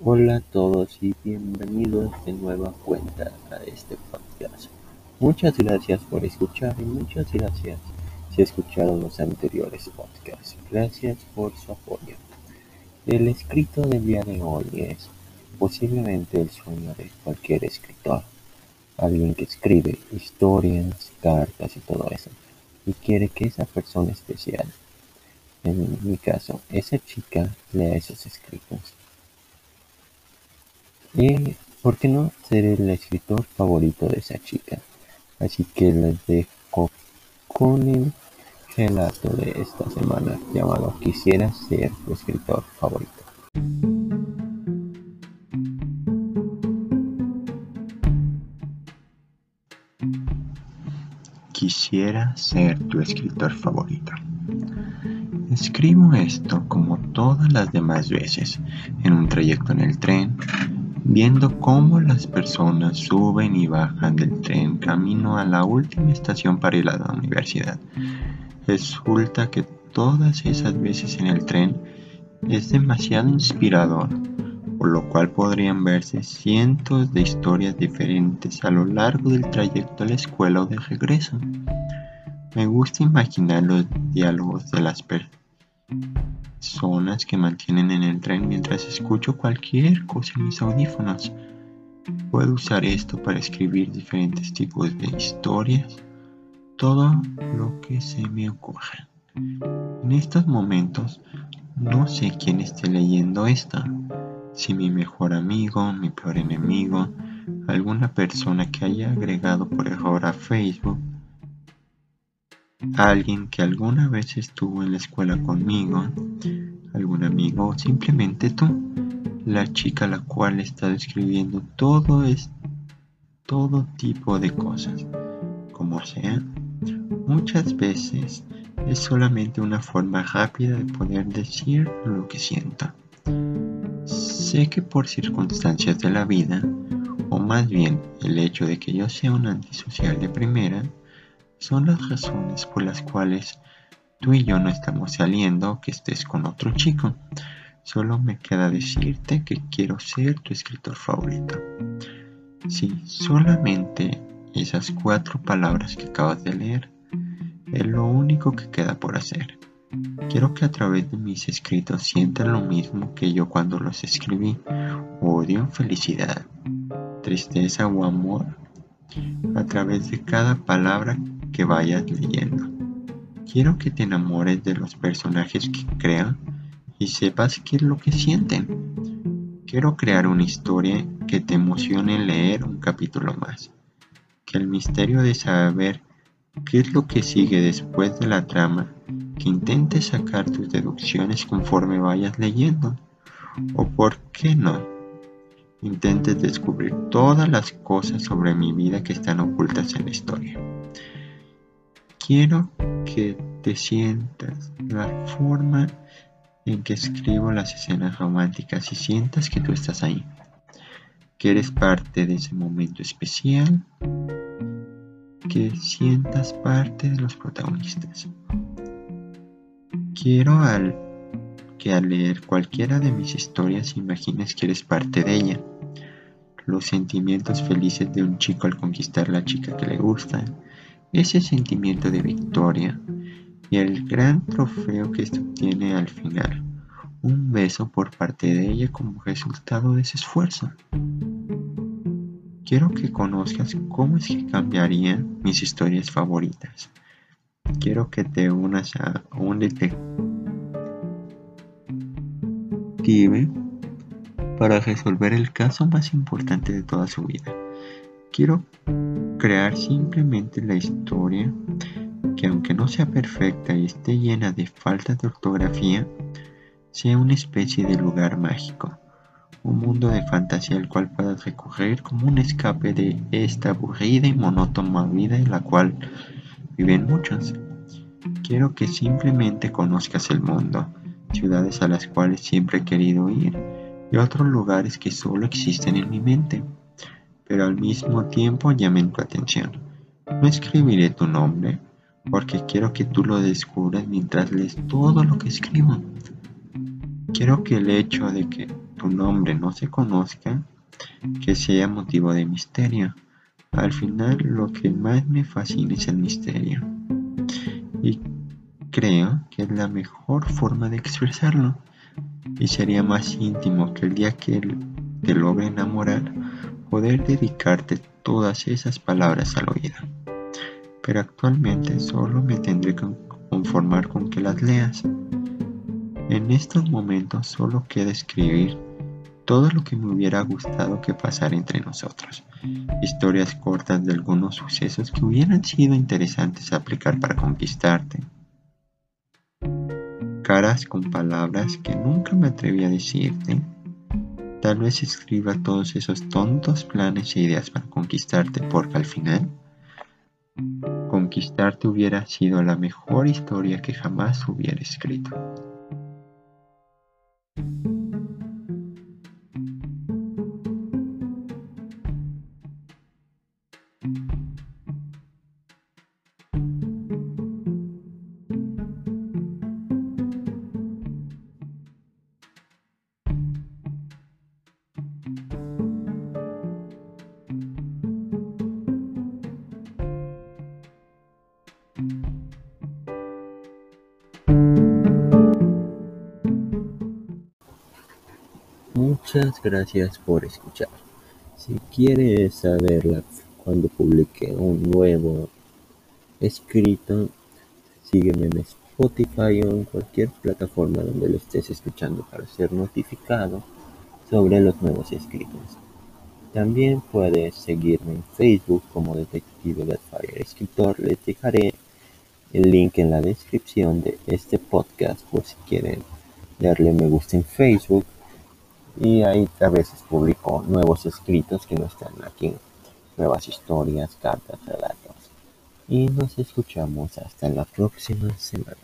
Hola a todos y bienvenidos de nueva cuenta a este podcast. Muchas gracias por escuchar y muchas gracias si escucharon los anteriores podcasts. Gracias por su apoyo. El escrito del día de hoy es posiblemente el sueño de cualquier escritor. Alguien que escribe historias, cartas y todo eso. Y quiere que esa persona especial, en mi caso, esa chica, lea esos escritos. Y, ¿por qué no ser el escritor favorito de esa chica? Así que les dejo con el relato de esta semana llamado Quisiera ser tu escritor favorito. Quisiera ser tu escritor favorito. Escribo esto como todas las demás veces, en un trayecto en el tren, viendo cómo las personas suben y bajan del tren camino a la última estación para ir a la universidad. Resulta que todas esas veces en el tren es demasiado inspirador, por lo cual podrían verse cientos de historias diferentes a lo largo del trayecto a la escuela o de regreso. Me gusta imaginar los diálogos de las personas que mantienen en el tren mientras escucho cualquier cosa en mis audífonos. Puedo usar esto para escribir diferentes tipos de historias, todo lo que se me ocurra. En estos momentos no sé quién esté leyendo esto, si mi mejor amigo, mi peor enemigo, alguna persona que haya agregado por error a Facebook alguien que alguna vez estuvo en la escuela conmigo, algún amigo o simplemente tú, la chica a la cual está describiendo todo es todo tipo de cosas, como sea. Muchas veces es solamente una forma rápida de poder decir lo que siento. Sé que por circunstancias de la vida, o más bien el hecho de que yo sea un antisocial de primera, son las razones por las cuales tú y yo no estamos saliendo que estés con otro chico. Solo me queda decirte que quiero ser tu escritor favorito. Si solamente esas cuatro palabras que acabas de leer es lo único que queda por hacer. Quiero que a través de mis escritos sientas lo mismo que yo cuando los escribí. Odio, felicidad, tristeza o amor. A través de cada palabra que vayas leyendo. Quiero que te enamores de los personajes que crean y sepas qué es lo que sienten. Quiero crear una historia que te emocione leer un capítulo más. Que el misterio de saber qué es lo que sigue después de la trama, que intentes sacar tus deducciones conforme vayas leyendo. O por qué no, intentes descubrir todas las cosas sobre mi vida que están ocultas en la historia. Quiero que te sientas la forma en que escribo las escenas románticas y sientas que tú estás ahí, que eres parte de ese momento especial, que sientas parte de los protagonistas. Quiero que al leer cualquiera de mis historias imagines que eres parte de ella. Los sentimientos felices de un chico al conquistar la chica que le gusta, ese sentimiento de victoria y el gran trofeo que esto obtiene al final, un beso por parte de ella como resultado de ese esfuerzo. Quiero que conozcas cómo es que cambiarían mis historias favoritas. Quiero que te unas a un detective para resolver el caso más importante de toda su vida. Quiero crear simplemente la historia que aunque no sea perfecta y esté llena de faltas de ortografía, sea una especie de lugar mágico, un mundo de fantasía al cual puedas recorrer como un escape de esta aburrida y monótona vida en la cual viven muchos. Quiero que simplemente conozcas el mundo, ciudades a las cuales siempre he querido ir y otros lugares que solo existen en mi mente pero al mismo tiempo llamen tu atención. No escribiré tu nombre porque quiero que tú lo descubras mientras lees todo lo que escribo. Quiero que el hecho de que tu nombre no se conozca, que sea motivo de misterio. Al final lo que más me fascina es el misterio. Y creo que es la mejor forma de expresarlo. Y sería más íntimo que el día que te logre enamorar, poder dedicarte todas esas palabras al oído. Pero actualmente solo me tendré que conformar con que las leas. En estos momentos solo queda escribir todo lo que me hubiera gustado que pasara entre nosotros. Historias cortas de algunos sucesos que hubieran sido interesantes aplicar para conquistarte. Caras con palabras que nunca me atreví a decirte. Tal vez escriba todos esos tontos planes e ideas para conquistarte porque al final conquistarte hubiera sido la mejor historia que jamás hubiera escrito. Muchas gracias por escuchar. Si quieres saber cuando publique un nuevo escrito, sígueme en Spotify o en cualquier plataforma donde lo estés escuchando para ser notificado sobre los nuevos escritos. También puedes seguirme en Facebook como Detective Deadfire Escritor. Les dejaré el link en la descripción de este podcast por si quieren darle me gusta en Facebook y ahí a veces publico nuevos escritos que no están aquí, nuevas historias, cartas, relatos. Y nos escuchamos hasta la próxima semana.